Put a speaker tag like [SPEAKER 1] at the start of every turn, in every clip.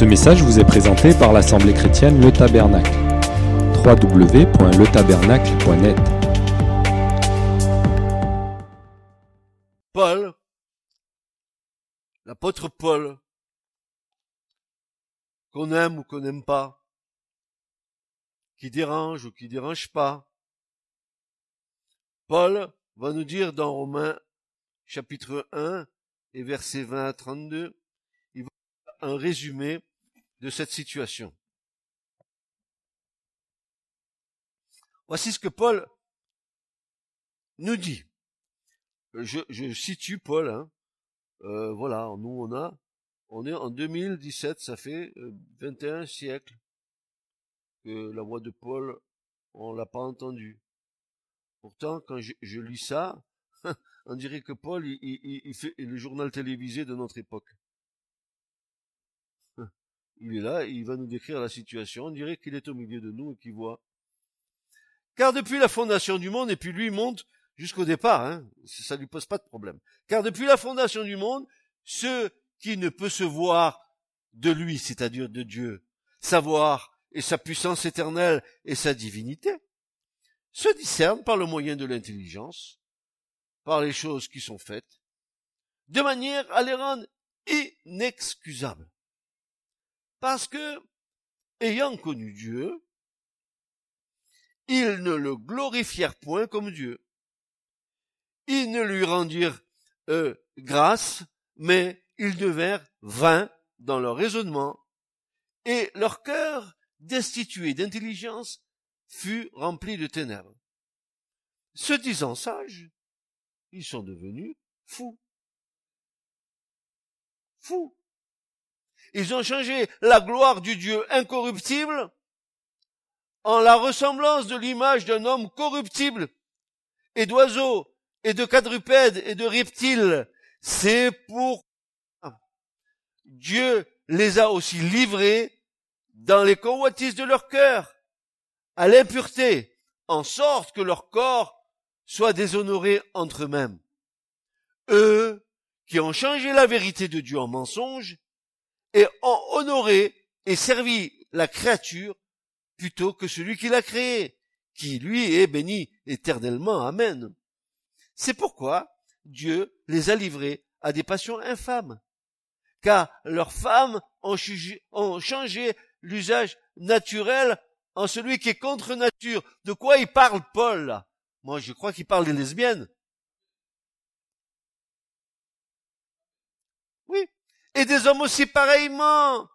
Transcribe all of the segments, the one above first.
[SPEAKER 1] Ce message vous est présenté par l'Assemblée chrétienne Le Tabernacle. www.letabernacle.net
[SPEAKER 2] Paul, l'apôtre Paul, qu'on aime ou qu'on n'aime pas, qui dérange ou qui dérange pas. Paul va nous dire dans Romains chapitre 1 et versets 20 à 32, il va un résumé de cette situation. Voici ce que Paul nous dit. Je, je situe Paul. Hein. Euh, voilà, nous on a, on est en 2017, ça fait 21 siècles que la voix de Paul, on l'a pas entendue. Pourtant, quand je, je lis ça, on dirait que Paul, il, il, il fait le journal télévisé de notre époque. Il est là, il va nous décrire la situation, on dirait qu'il est au milieu de nous et qu'il voit. Car depuis la fondation du monde, et puis lui monte jusqu'au départ, hein, ça lui pose pas de problème. Car depuis la fondation du monde, ce qui ne peut se voir de lui, c'est-à-dire de Dieu, savoir et sa puissance éternelle et sa divinité, se discernent par le moyen de l'intelligence, par les choses qui sont faites, de manière à les rendre inexcusables. Parce que, ayant connu Dieu, ils ne le glorifièrent point comme Dieu. Ils ne lui rendirent euh, grâce, mais ils devinrent vains dans leur raisonnement, et leur cœur, destitué d'intelligence, fut rempli de ténèbres. Se disant sages, ils sont devenus fous. Fous. Ils ont changé la gloire du Dieu incorruptible en la ressemblance de l'image d'un homme corruptible et d'oiseaux et de quadrupèdes et de reptiles. C'est pour Dieu les a aussi livrés dans les convoitises de leur cœur à l'impureté, en sorte que leur corps soit déshonoré entre eux-mêmes. Eux qui ont changé la vérité de Dieu en mensonge et ont honoré et servi la créature plutôt que celui qui l'a créé, qui lui est béni éternellement. Amen. C'est pourquoi Dieu les a livrés à des passions infâmes, car leurs femmes ont, changé l'usage naturel en celui qui est contre nature. De quoi il parle Paul? Moi je crois qu'il parle des lesbiennes. Et des hommes aussi pareillement,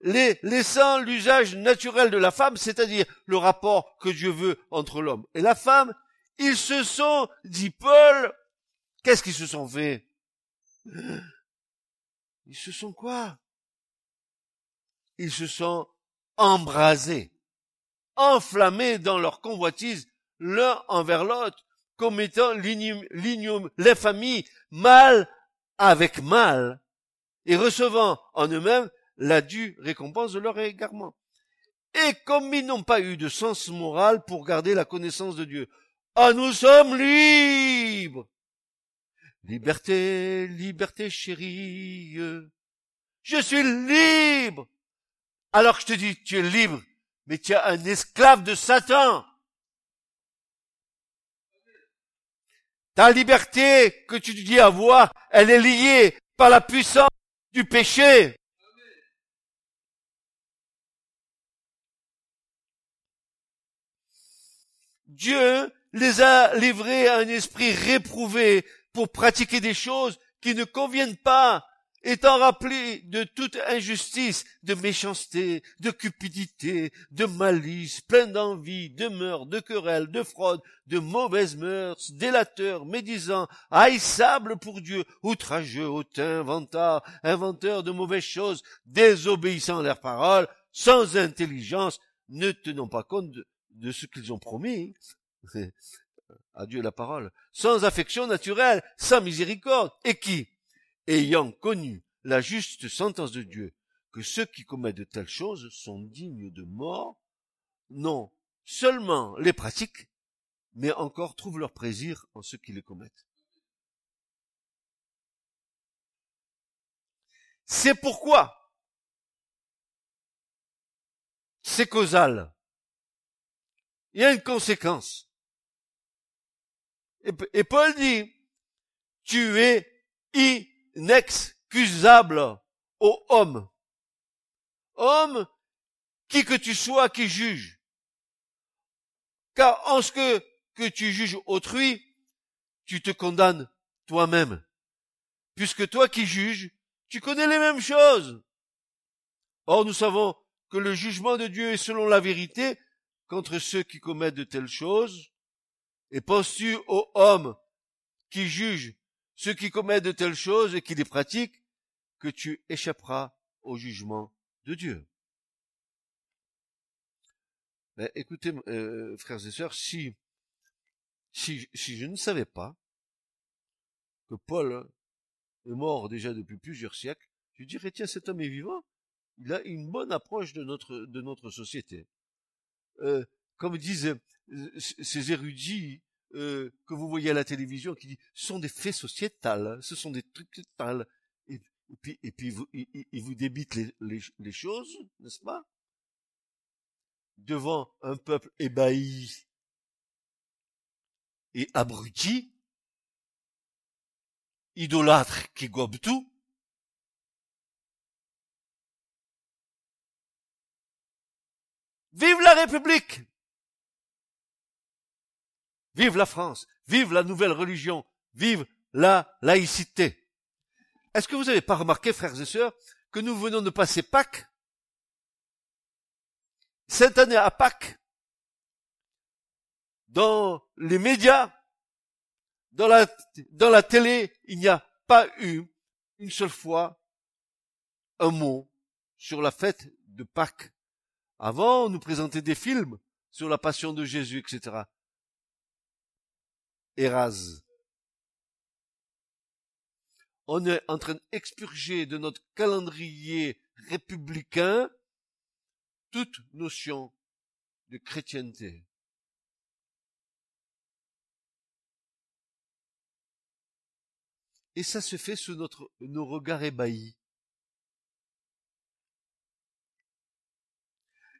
[SPEAKER 2] les, laissant l'usage naturel de la femme, c'est-à-dire le rapport que Dieu veut entre l'homme et la femme, ils se sont, dit Paul, qu'est-ce qu'ils se sont fait? Ils se sont quoi? Ils se sont embrasés, enflammés dans leur convoitise l'un envers l'autre, commettant l'infamie mal avec mal, et recevant en eux-mêmes la due récompense de leur égarement. Et comme ils n'ont pas eu de sens moral pour garder la connaissance de Dieu, ah, nous sommes libres! Liberté, liberté chérie, je suis libre! Alors je te dis, tu es libre, mais tu es un esclave de Satan. Ta liberté que tu dis avoir, elle est liée par la puissance du péché. Dieu les a livrés à un esprit réprouvé pour pratiquer des choses qui ne conviennent pas étant rappelé de toute injustice, de méchanceté, de cupidité, de malice, plein d'envie, de meurtre, de querelle, de fraude, de mauvaises mœurs, délateurs, médisants, haïssables pour Dieu, outrageux, hautains, vantards, inventeurs de mauvaises choses, désobéissant à leurs paroles, sans intelligence, ne tenant pas compte de, de ce qu'ils ont promis. à Dieu la parole, sans affection naturelle, sans miséricorde, et qui, ayant connu la juste sentence de Dieu, que ceux qui commettent de telles choses sont dignes de mort, non seulement les pratiquent, mais encore trouvent leur plaisir en ceux qui les commettent. C'est pourquoi c'est causal. Il y a une conséquence. Et, Paul dit, tu es inexcusable ô homme. Homme, qui que tu sois qui juge. Car en ce que, que tu juges autrui, tu te condamnes toi-même. Puisque toi qui juges, tu connais les mêmes choses. Or, nous savons que le jugement de Dieu est selon la vérité contre ceux qui commettent de telles choses. Et penses-tu aux hommes qui jugent ceux qui commettent de telles choses et qui les pratiquent, que tu échapperas au jugement de Dieu. Mais écoutez, euh, frères et sœurs, si, si, si je ne savais pas que Paul est mort déjà depuis plusieurs siècles, je dirais, tiens, cet homme est vivant, il a une bonne approche de notre, de notre société. Euh, comme disent euh, ces érudits euh, que vous voyez à la télévision qui disent ce sont des faits sociétals, ce sont des trucs sociétals. Et, puis, et puis vous, ils, vous débitent les, les, les choses, n'est-ce pas? Devant un peuple ébahi et abruti, idolâtre qui gobe tout, Vive la République Vive la France, vive la nouvelle religion, vive la laïcité. Est-ce que vous n'avez pas remarqué, frères et sœurs, que nous venons de passer Pâques? Cette année à Pâques, dans les médias, dans la, télé, il n'y a pas eu une seule fois un mot sur la fête de Pâques. Avant, on nous présentait des films sur la passion de Jésus, etc. On est en train d'expurger de notre calendrier républicain toute notion de chrétienté. Et ça se fait sous notre, nos regards ébahis.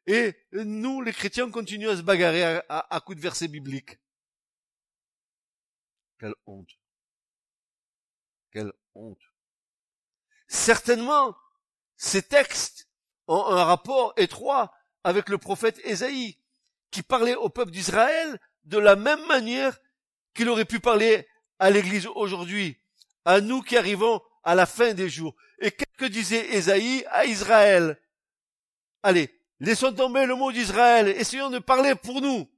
[SPEAKER 2] Et nous, les chrétiens, continuons à se bagarrer à, à, à coups de versets bibliques. Quelle honte. Quelle honte. Certainement, ces textes ont un rapport étroit avec le prophète Ésaïe, qui parlait au peuple d'Israël de la même manière qu'il aurait pu parler à l'Église aujourd'hui, à nous qui arrivons à la fin des jours. Et qu'est-ce que disait Ésaïe à Israël? Allez, laissons tomber le mot d'Israël, essayons de parler pour nous.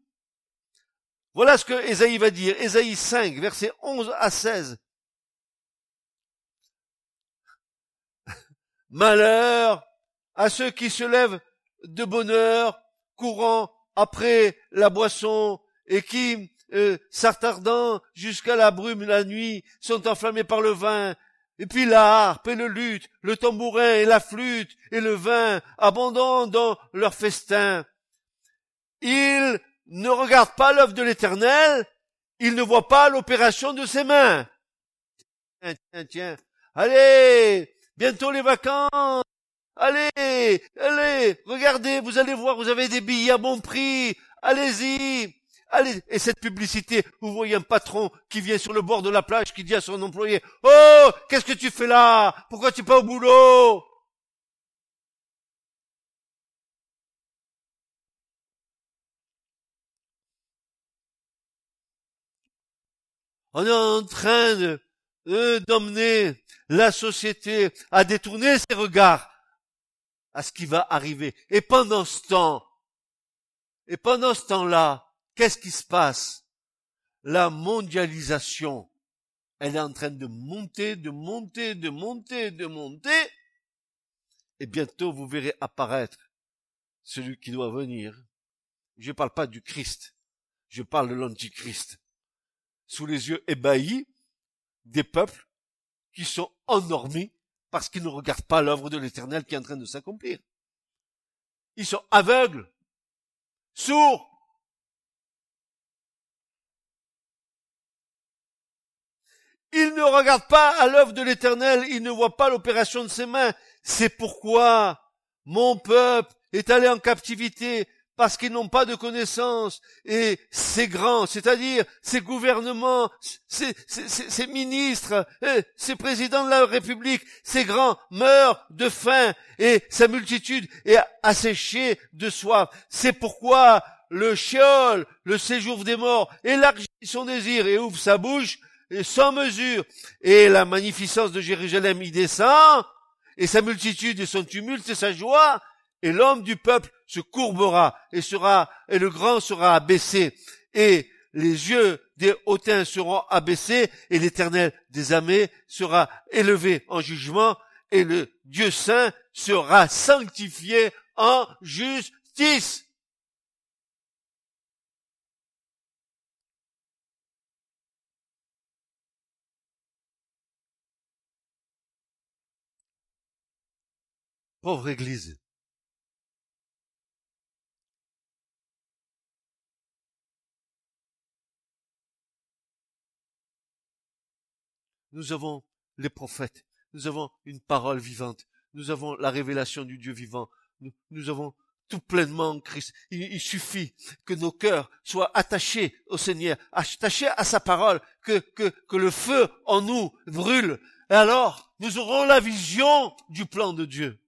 [SPEAKER 2] Voilà ce que Ésaïe va dire. Ésaïe 5, versets 11 à 16. Malheur à ceux qui se lèvent de bonne heure, courant après la boisson, et qui, euh, s'attardant jusqu'à la brume la nuit, sont enflammés par le vin, et puis la harpe et le luth, le tambourin et la flûte et le vin abondant dans leur festin. Ils ne regarde pas l'œuvre de l'éternel, il ne voit pas l'opération de ses mains. Tiens, tiens, tiens. Allez, bientôt les vacances. Allez, allez, regardez, vous allez voir, vous avez des billets à bon prix. Allez-y. Allez, et cette publicité, vous voyez un patron qui vient sur le bord de la plage qui dit à son employé, Oh, qu'est-ce que tu fais là? Pourquoi tu es pas au boulot? On est en train de, d'emmener la société à détourner ses regards à ce qui va arriver. Et pendant ce temps, et pendant ce temps-là, qu'est-ce qui se passe? La mondialisation, elle est en train de monter, de monter, de monter, de monter. Et bientôt, vous verrez apparaître celui qui doit venir. Je ne parle pas du Christ, je parle de l'Antichrist sous les yeux ébahis des peuples qui sont endormis parce qu'ils ne regardent pas l'œuvre de l'éternel qui est en train de s'accomplir. Ils sont aveugles, sourds. Ils ne regardent pas à l'œuvre de l'éternel, ils ne voient pas l'opération de ses mains. C'est pourquoi mon peuple est allé en captivité parce qu'ils n'ont pas de connaissances, et ces grands, c'est-à-dire ces gouvernements, ces, ministres, ces présidents de la République, ces grands meurent de faim, et sa multitude est asséchée de soif. C'est pourquoi le Sheol, le séjour des morts, élargit son désir et ouvre sa bouche sans mesure, et la magnificence de Jérusalem y descend, et sa multitude et son tumulte et sa joie, et l'homme du peuple se courbera et sera, et le grand sera abaissé, et les yeux des hautains seront abaissés, et l'éternel des armées sera élevé en jugement, et le Dieu saint sera sanctifié en justice. Pauvre Église. Nous avons les prophètes, nous avons une parole vivante, nous avons la révélation du Dieu vivant, nous, avons tout pleinement en Christ. Il, suffit que nos cœurs soient attachés au Seigneur, attachés à sa parole, que, que, que le feu en nous brûle. Et alors, nous aurons la vision du plan de Dieu.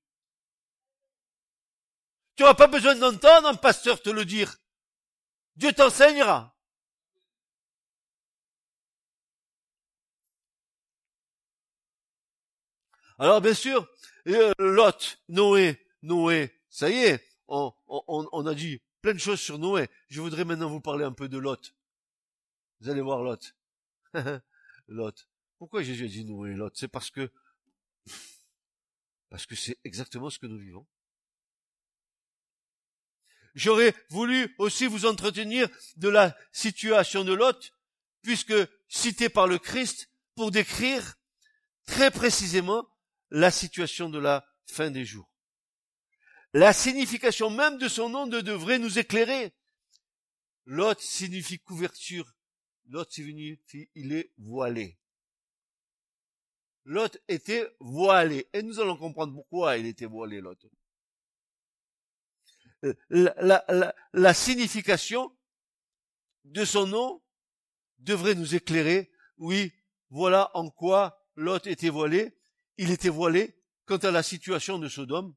[SPEAKER 2] Tu n'auras pas besoin d'entendre un pasteur te le dire. Dieu t'enseignera. Alors bien sûr, euh, Lot, Noé, Noé, ça y est, on, a dit plein de choses sur Noé. Je voudrais maintenant vous parler un peu de Lot. Vous allez voir Lot. Lot. Pourquoi Jésus a dit Noé, Lot? C'est parce que parce que c'est exactement ce que nous vivons. J'aurais voulu aussi vous entretenir de la situation de Lot, puisque cité par le Christ pour décrire très précisément la situation de la fin des jours. La signification même de son nom devrait nous éclairer. Lot signifie couverture. Lot signifie il est voilé. Lot était voilé. Et nous allons comprendre pourquoi il était voilé. Euh, la, la, la signification de son nom devrait nous éclairer. Oui, voilà en quoi Lot était voilé il était voilé quant à la situation de Sodome.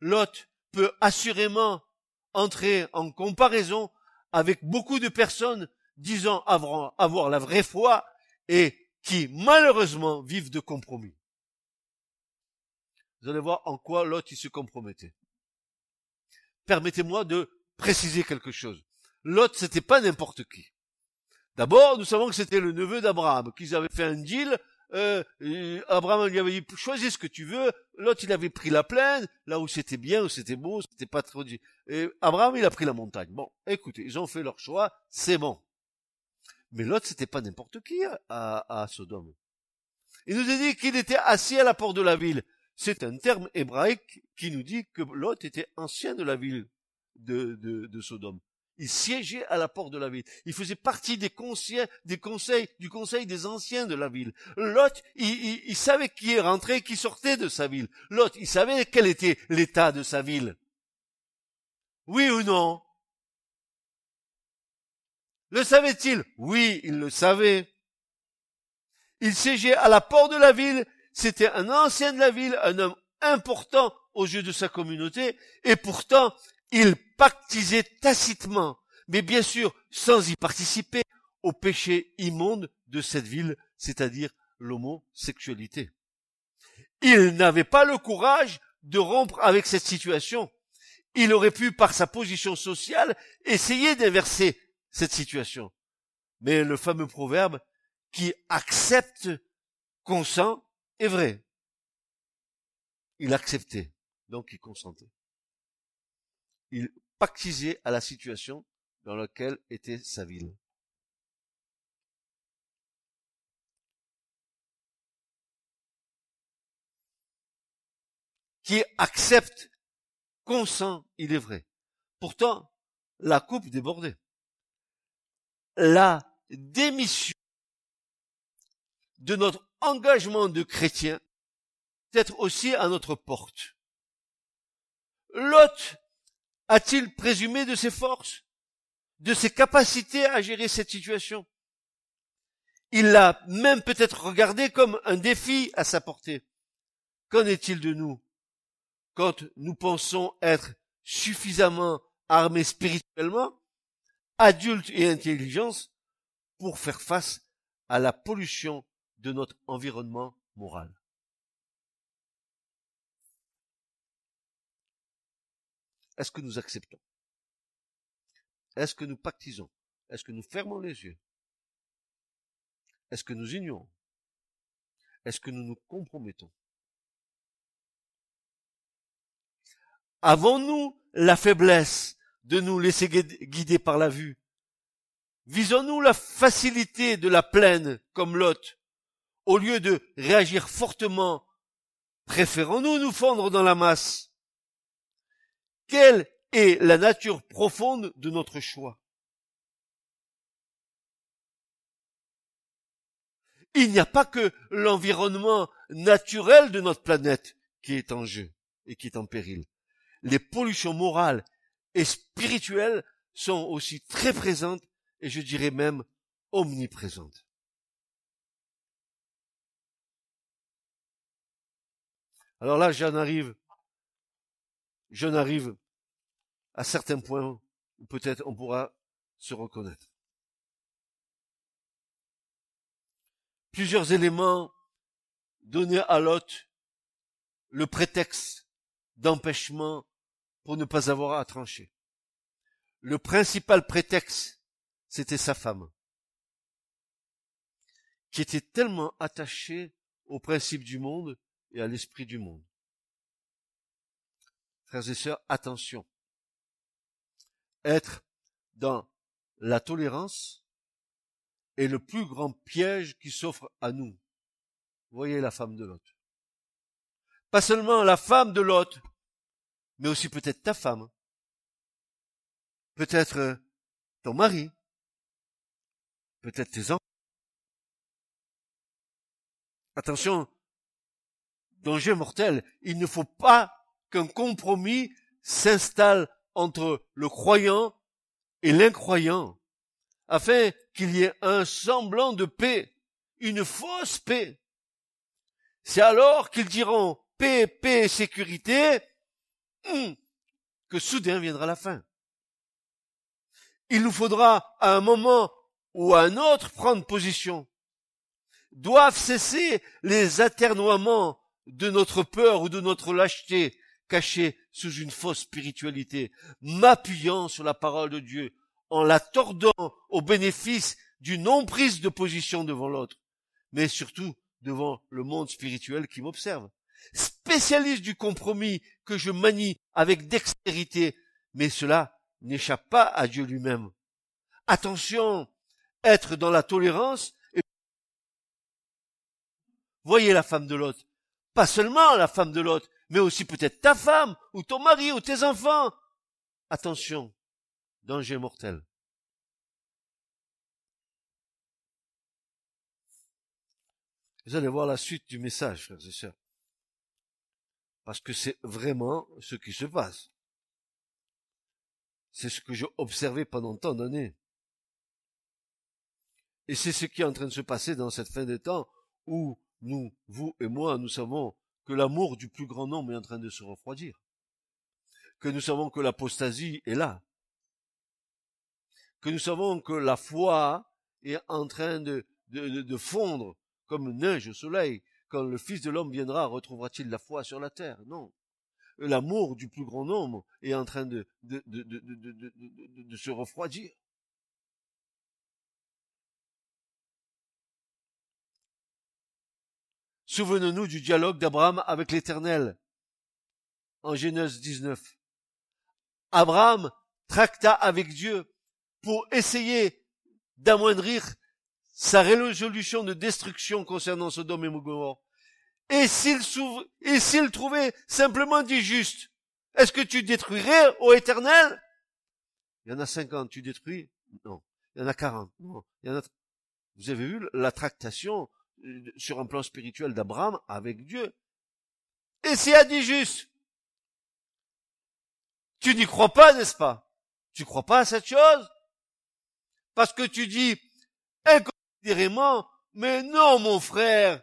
[SPEAKER 2] Lot peut assurément entrer en comparaison avec beaucoup de personnes disant avoir, la vraie foi et qui malheureusement vivent de compromis. Vous allez voir en quoi Lot il se compromettait. Permettez-moi de préciser quelque chose. Lot c'était pas n'importe qui. D'abord, nous savons que c'était le neveu d'Abraham, qu'ils avaient fait un deal euh, Abraham lui avait dit choisis ce que tu veux. L'autre il avait pris la plaine, là où c'était bien, où c'était beau, c'était pas trop. Et Abraham il a pris la montagne. Bon, écoutez, ils ont fait leur choix, c'est bon. Mais l'autre c'était pas n'importe qui à, à Sodome. Il nous a dit qu'il était assis à la porte de la ville. C'est un terme hébraïque qui nous dit que Lot était ancien de la ville de Sodome. Il siégeait à la porte de la ville. Il faisait partie des conseils, du conseil des anciens de la ville. Lot, il, savait qui est rentré, qui sortait de sa ville. Lot, il savait quel était l'état de sa ville. Oui ou non? Le savait-il? Oui, il le savait. Il siégeait à la porte de la ville. C'était un ancien de la ville, un homme important aux yeux de sa communauté, et pourtant, il pactisait tacitement, mais bien sûr sans y participer, au péché immonde de cette ville, c'est-à-dire l'homosexualité. Il n'avait pas le courage de rompre avec cette situation. Il aurait pu, par sa position sociale, essayer d'inverser cette situation. Mais le fameux proverbe qui accepte consent est vrai. Il acceptait, donc il consentait il pactisait à la situation dans laquelle était sa ville. Qui accepte, consent, il est vrai. Pourtant, la coupe débordait. La démission de notre engagement de chrétien peut être aussi à notre porte. Lot a-t-il présumé de ses forces, de ses capacités à gérer cette situation? Il l'a même peut-être regardé comme un défi à sa portée. Qu'en est-il de nous? Quand nous pensons être suffisamment armés spirituellement, adultes et intelligence pour faire face à la pollution de notre environnement moral. Est-ce que nous acceptons? Est-ce que nous pactisons? Est-ce que nous fermons les yeux? Est-ce que nous ignorons? Est-ce que nous nous compromettons? Avons-nous la faiblesse de nous laisser guider par la vue? Visons-nous la facilité de la plaine comme Lot? Au lieu de réagir fortement, préférons-nous nous fondre dans la masse? Quelle est la nature profonde de notre choix? Il n'y a pas que l'environnement naturel de notre planète qui est en jeu et qui est en péril. Les pollutions morales et spirituelles sont aussi très présentes et je dirais même omniprésente. Alors là, j'en arrive, j'en arrive à certains points où peut-être on pourra se reconnaître. Plusieurs éléments donnés à Lot le prétexte d'empêchement pour ne pas avoir à trancher. Le principal prétexte c'était sa femme, qui était tellement attachée au principe du monde et à l'esprit du monde. Frères et sœurs, attention. Être dans la tolérance est le plus grand piège qui s'offre à nous. Voyez la femme de l'autre. Pas seulement la femme de l'autre, mais aussi peut-être ta femme, peut-être ton mari, peut-être tes enfants. Attention, danger mortel, il ne faut pas qu'un compromis s'installe entre le croyant et l'incroyant, afin qu'il y ait un semblant de paix, une fausse paix. C'est alors qu'ils diront paix, paix, sécurité, hum, que soudain viendra la fin. Il nous faudra à un moment ou un autre prendre position. Doivent cesser les aternoiements de notre peur ou de notre lâcheté cachée sous une fausse spiritualité, m'appuyant sur la parole de Dieu, en la tordant au bénéfice d'une non-prise de position devant l'autre, mais surtout devant le monde spirituel qui m'observe. Spécialiste du compromis que je manie avec dextérité, mais cela n'échappe pas à Dieu lui-même. Attention, être dans la tolérance. Et... Voyez la femme de l'autre. Pas seulement la femme de l'autre, mais aussi peut-être ta femme, ou ton mari, ou tes enfants. Attention, danger mortel. Vous allez voir la suite du message, frères et sœurs. Parce que c'est vraiment ce qui se passe. C'est ce que j'ai observé pendant tant d'années. Et c'est ce qui est en train de se passer dans cette fin des temps où nous, vous et moi, nous savons que l'amour du plus grand nombre est en train de se refroidir. Que nous savons que l'apostasie est là. Que nous savons que la foi est en train de, fondre comme neige au soleil. Quand le Fils de l'homme viendra, retrouvera-t-il la foi sur la terre? Non. L'amour du plus grand nombre est en train de se refroidir. Souvenons-nous du dialogue d'Abraham avec l'Éternel en Genèse 19. Abraham tracta avec Dieu pour essayer d'amoindrir sa résolution de destruction concernant Sodome et Gomorrhe. Et s'il et s'il trouvait simplement dit juste, est-ce que tu détruirais, ô éternel? Il y en a cinquante, tu détruis? Non. Il y en a quarante. Non. Il y en a, vous avez vu la tractation sur un plan spirituel d'Abraham avec Dieu. Et c'est à dit juste. Tu n'y crois pas, n'est-ce pas? Tu crois pas à cette chose? Parce que tu dis inconsidérément, mais non, mon frère,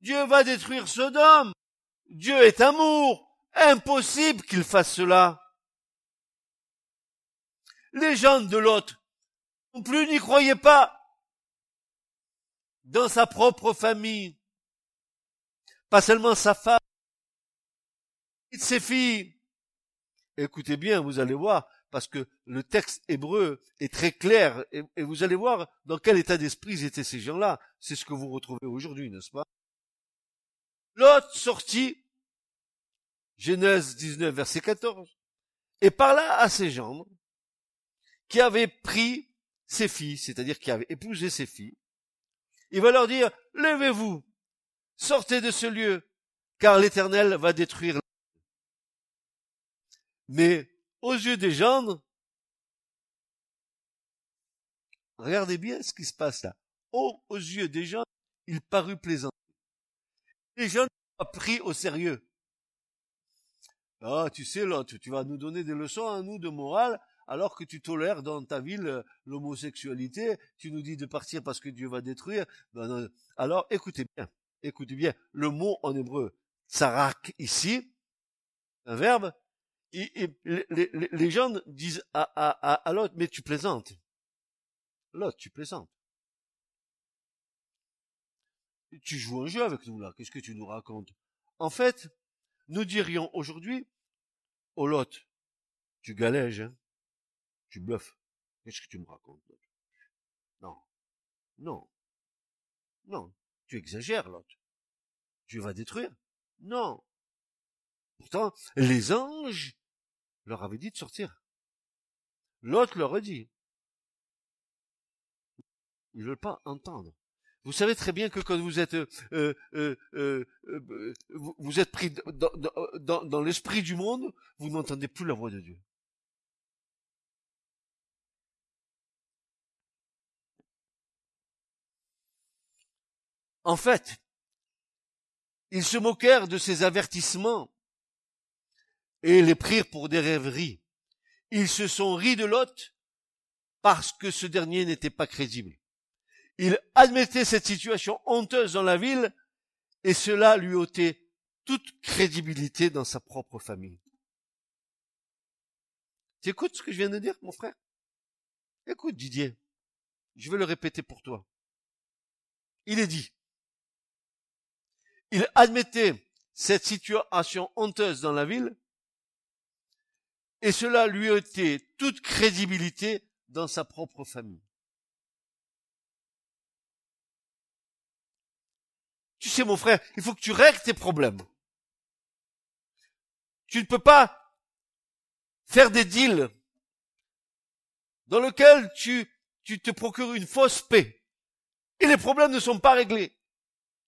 [SPEAKER 2] Dieu va détruire Sodome. Dieu est amour. Impossible qu'il fasse cela. Les gens de l'autre non plus n'y croyaient pas. Dans sa propre famille. Pas seulement sa femme, ses filles. Écoutez bien, vous allez voir, parce que le texte hébreu est très clair, et, vous allez voir dans quel état d'esprit étaient ces gens-là. C'est ce que vous retrouvez aujourd'hui, n'est-ce pas? Lot sortit, Genèse 19, verset 14, et parla à ses gendres, qui avaient pris ses filles, c'est-à-dire qui avaient épousé ses filles. Il va leur dire, levez-vous, sortez de ce lieu, car l'Éternel va détruire. Mais aux yeux des gendres, regardez bien ce qui se passe là. aux yeux des gens, il parut plaisant les gens n'ont pas pris au sérieux. Ah, tu sais, là, tu, vas nous donner des leçons à nous de morale, alors que tu tolères dans ta ville euh, l'homosexualité, tu nous dis de partir parce que Dieu va détruire. Alors, écoutez bien, écoutez bien, le mot en hébreu, tsarak ici, un verbe, et, les, gens disent à, à, l'autre, mais tu plaisantes. L'autre, tu plaisantes. Tu joues un jeu avec nous là, qu'est-ce que tu nous racontes? En fait, nous dirions aujourd'hui, au lot, tu galèges, hein tu bluffes. Qu'est-ce que tu me racontes Non, non, non, tu exagères, l'autre. Tu vas détruire Non. Pourtant, les anges leur avaient dit de sortir. L'autre leur a dit. Ils veulent pas entendre. Vous savez très bien que quand vous êtes euh, euh, euh, euh vous, êtes pris dans l'esprit du monde, vous n'entendez plus la voix de Dieu. En fait, ils se moquèrent de ces avertissements et les prirent pour des rêveries. Ils se sont ris de Lot parce que ce dernier n'était pas crédible. Il admettait cette situation honteuse dans la ville et cela lui ôtait toute crédibilité dans sa propre famille. Tu écoutes ce que je viens de dire, mon frère? Écoute, Didier, je vais le répéter pour toi. Il est dit, il admettait cette situation honteuse dans la ville et cela lui ôtait toute crédibilité dans sa propre famille. Tu sais, mon frère, il faut que tu règles tes problèmes. Tu ne peux pas faire des deals dans lesquels tu, tu te procures une fausse paix. Et les problèmes ne sont pas réglés.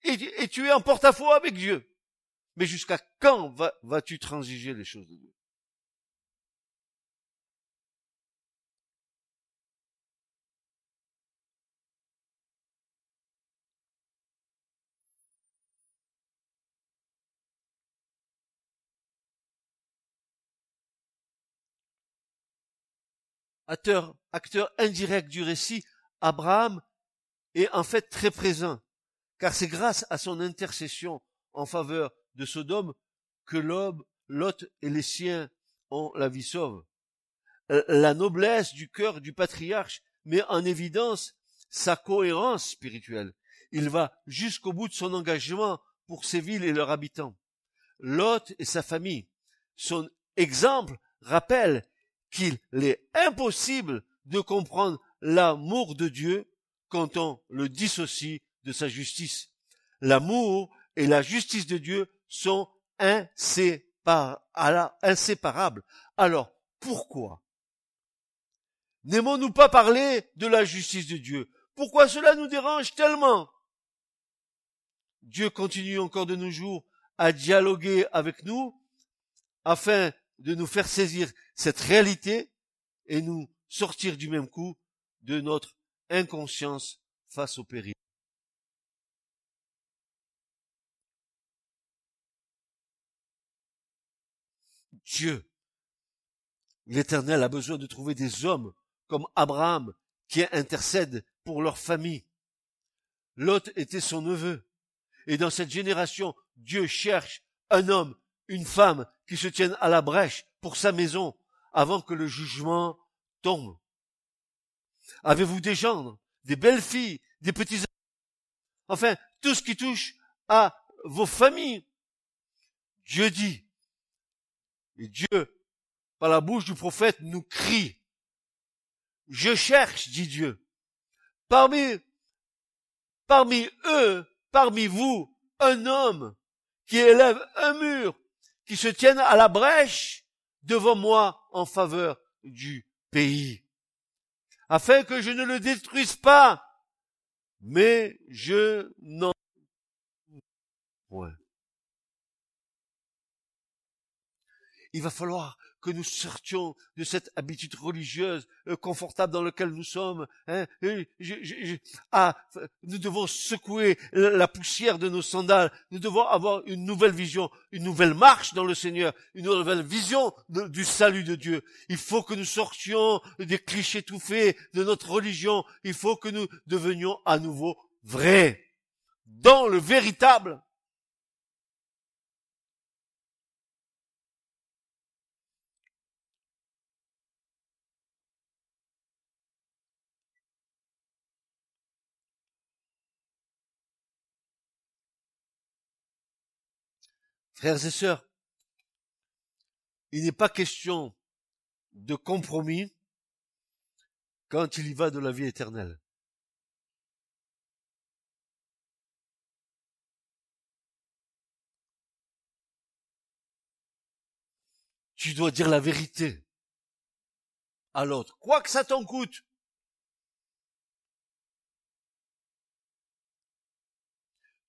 [SPEAKER 2] Et, tu es en porte-à-faux avec Dieu. Mais jusqu'à quand vas-tu transiger les choses de Dieu? Acteur, acteur indirect du récit, Abraham est en fait très présent, car c'est grâce à son intercession en faveur de Sodome que l'homme, Lot et les siens ont la vie sauve. Euh, la noblesse du cœur du patriarche met en évidence sa cohérence spirituelle. Il va jusqu'au bout de son engagement pour ces villes et leurs habitants. Lot et sa famille. Son exemple rappelle qu'il est impossible de comprendre l'amour de Dieu quand on le dissocie de sa justice. L'amour et la justice de Dieu sont inséparables. Alors, pourquoi? N'aimons-nous pas parler de la justice de Dieu? Pourquoi cela nous dérange tellement? Dieu continue encore de nos jours à dialoguer avec nous afin de nous faire saisir cette réalité et nous sortir du même coup de notre inconscience face au péril. Dieu L'Éternel a besoin de trouver des hommes comme Abraham qui intercèdent pour leur famille. Lot était son neveu. Et dans cette génération, Dieu cherche un homme, une femme qui se tiennent à la brèche pour sa maison avant que le jugement tombe. Avez-vous des gendres, des belles filles, des petits enfin tout ce qui touche à vos familles? Dieu dit, et Dieu, par la bouche du prophète, nous crie, je cherche, dit Dieu, parmi, parmi eux, parmi vous, un homme qui élève un mur, qui se tienne à la brèche devant moi en faveur du pays, afin que je ne le détruise pas, mais je n'en. Il va falloir que nous sortions de cette habitude religieuse euh, confortable dans laquelle nous sommes. Hein. ah, nous devons secouer la poussière de nos sandales. Nous devons avoir une nouvelle vision, une nouvelle marche dans le Seigneur, une nouvelle vision du salut de Dieu. Il faut que nous sortions des clichés tout de notre religion. Il faut que nous devenions à nouveau vrais, dans le véritable. Frères et sœurs, il n'est pas question de compromis quand il y va de la vie éternelle. Tu dois dire la vérité à l'autre, quoi que ça t'en coûte.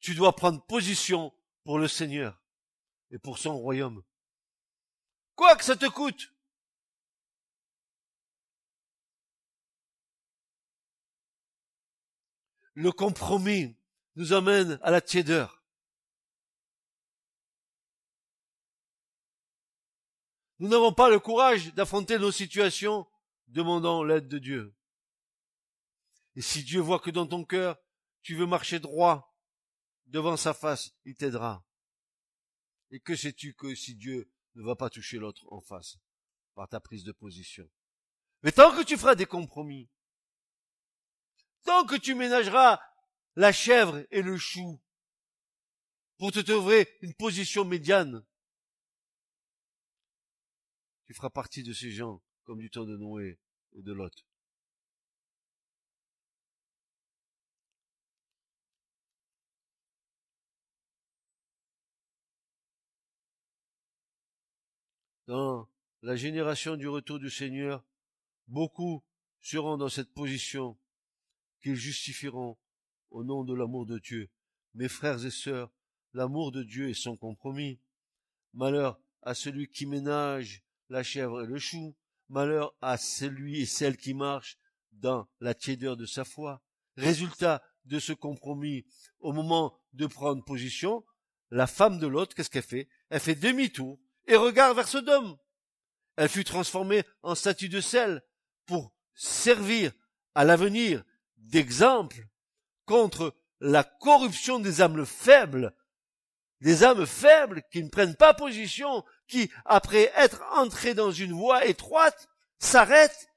[SPEAKER 2] Tu dois prendre position pour le Seigneur et pour son royaume. Quoi que ça te coûte. Le compromis nous amène à la tiédeur. Nous n'avons pas le courage d'affronter nos situations, demandant l'aide de Dieu. Et si Dieu voit que dans ton cœur, tu veux marcher droit devant sa face, il t'aidera. Et que sais-tu que si Dieu ne va pas toucher l'autre en face par ta prise de position? Mais tant que tu feras des compromis, tant que tu ménageras la chèvre et le chou pour te trouver une position médiane, tu feras partie de ces gens comme du temps de Noé et de Lot. Dans la génération du retour du Seigneur, beaucoup seront dans cette position qu'ils justifieront au nom de l'amour de Dieu. Mes frères et sœurs, l'amour de Dieu est sans compromis. Malheur à celui qui ménage la chèvre et le chou, malheur à celui et celle qui marche dans la tiédeur de sa foi. Résultat de ce compromis, au moment de prendre position, la femme de l'autre, qu'est-ce qu'elle fait? Elle fait demi-tour et regarde vers Sodome. Elle fut transformée en statue de sel pour servir à l'avenir d'exemple contre la corruption des âmes faibles, des âmes faibles qui ne prennent pas position, qui, après être entrés dans une voie étroite, s'arrêtent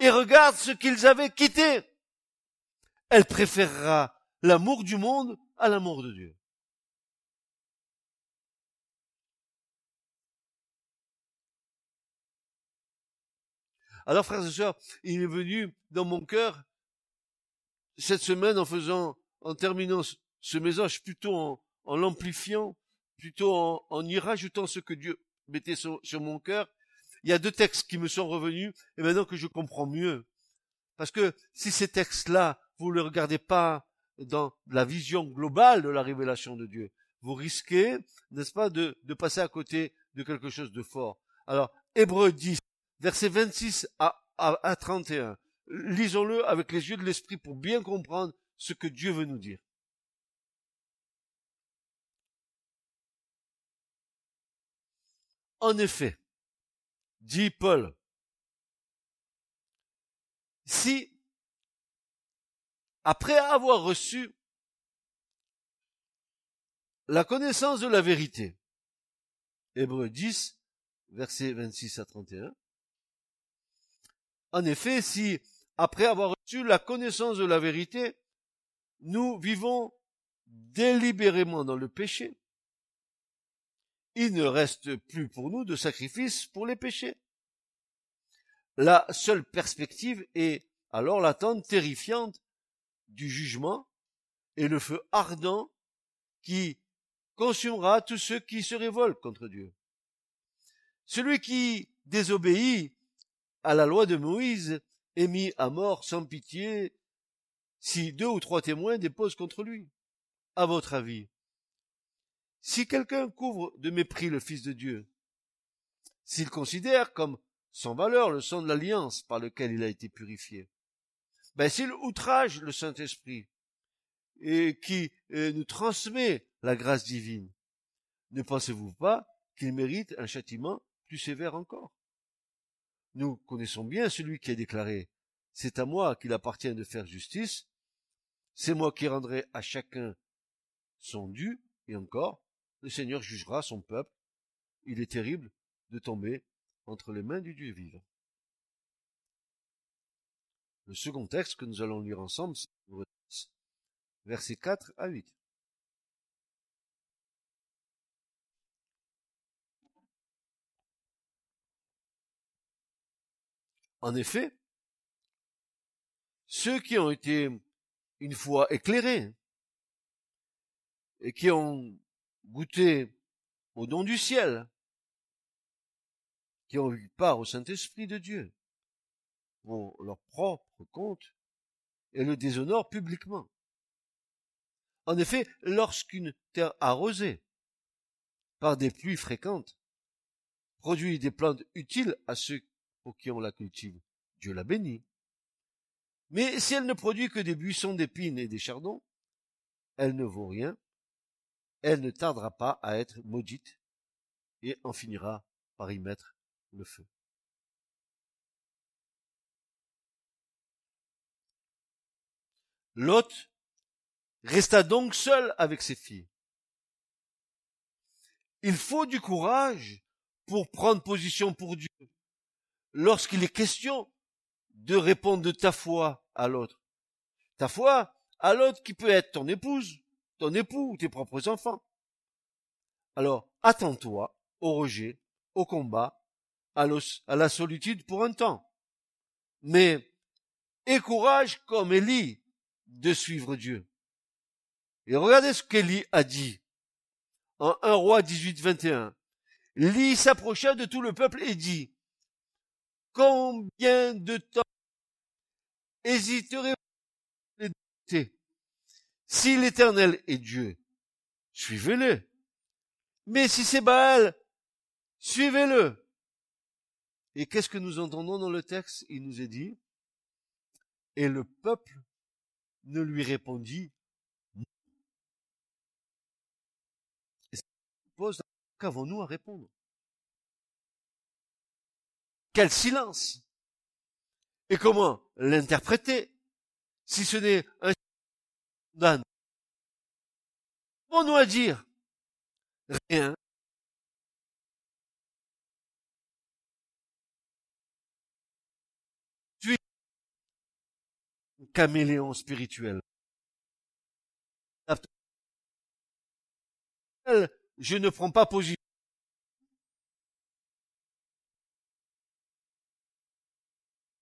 [SPEAKER 2] et regardent ce qu'ils avaient quitté. Elle préférera l'amour du monde à l'amour de Dieu. Alors, frères et sœurs, il est venu dans mon cœur cette semaine en faisant, en terminant ce message plutôt en, l'amplifiant, plutôt en, y rajoutant ce que Dieu mettait sur, mon cœur. Il y a deux textes qui me sont revenus et maintenant que je comprends mieux. Parce que si ces textes-là, vous ne les regardez pas dans la vision globale de la révélation de Dieu, vous risquez, n'est-ce pas, de, de passer à côté de quelque chose de fort. Alors, Hébreu 10, versets 26 à, à, 31. Lisons-le avec les yeux de l'esprit pour bien comprendre ce que Dieu veut nous dire. En effet, dit Paul, si, après avoir reçu la connaissance de la vérité, Hébreu 10, versets 26 à 31, en effet, si, après avoir reçu la connaissance de la vérité, nous vivons délibérément dans le péché, il ne reste plus pour nous de sacrifice pour les péchés. La seule perspective est alors l'attente terrifiante du jugement et le feu ardent qui consumera tous ceux qui se révoltent contre Dieu. Celui qui désobéit à la loi de Moïse est mis à mort sans pitié si deux ou trois témoins déposent contre lui. À votre avis, si quelqu'un couvre de mépris le Fils de Dieu, s'il considère comme sans valeur le sang de l'alliance par lequel il a été purifié, ben s'il outrage le Saint-Esprit et qui euh, nous transmet la grâce divine, ne pensez-vous pas qu'il mérite un châtiment plus sévère encore? Nous connaissons bien celui qui a déclaré C'est à moi qu'il appartient de faire justice, c'est moi qui rendrai à chacun son dû, et encore, le Seigneur jugera son peuple. Il est terrible de tomber entre les mains du Dieu vivant. Le second texte que nous allons lire ensemble, c'est versets 4 à 8. En effet, ceux qui ont été une fois éclairés et qui ont goûté au don du ciel, qui ont eu part au Saint-Esprit de Dieu, pour leur propre compte, et le déshonorent publiquement. En effet, lorsqu'une terre arrosée par des pluies fréquentes produit des plantes utiles à ceux qui on la cultive, Dieu la bénit. Mais si elle ne produit que des buissons d'épines et des chardons, elle ne vaut rien, elle ne tardera pas à être maudite et en finira par y mettre le feu. Lot resta donc seul avec ses filles. Il faut du courage pour prendre position pour Dieu lorsqu'il est question de répondre de ta foi à l'autre. Ta foi à l'autre qui peut être ton épouse, ton époux ou tes propres enfants. Alors, attends-toi au rejet, au combat, à, la solitude pour un temps. Mais aie courage comme Élie de suivre Dieu. Et regardez ce qu'Élie a dit en 1 roi 18, 21. Élie s'approcha de tout le peuple et dit, combien de temps hésiterez-vous Si l'éternel est Dieu, suivez-le. Mais si c'est Baal, suivez-le. Et qu'est-ce que nous entendons dans le texte? Il nous est dit, et le peuple ne lui répondit qu'avons-nous à répondre? Quel silence! Et comment l'interpréter? Si ce n'est un Dan Qu'avons-nous à dire Rien. Tu es un caméléon spirituel. Je ne prends pas position.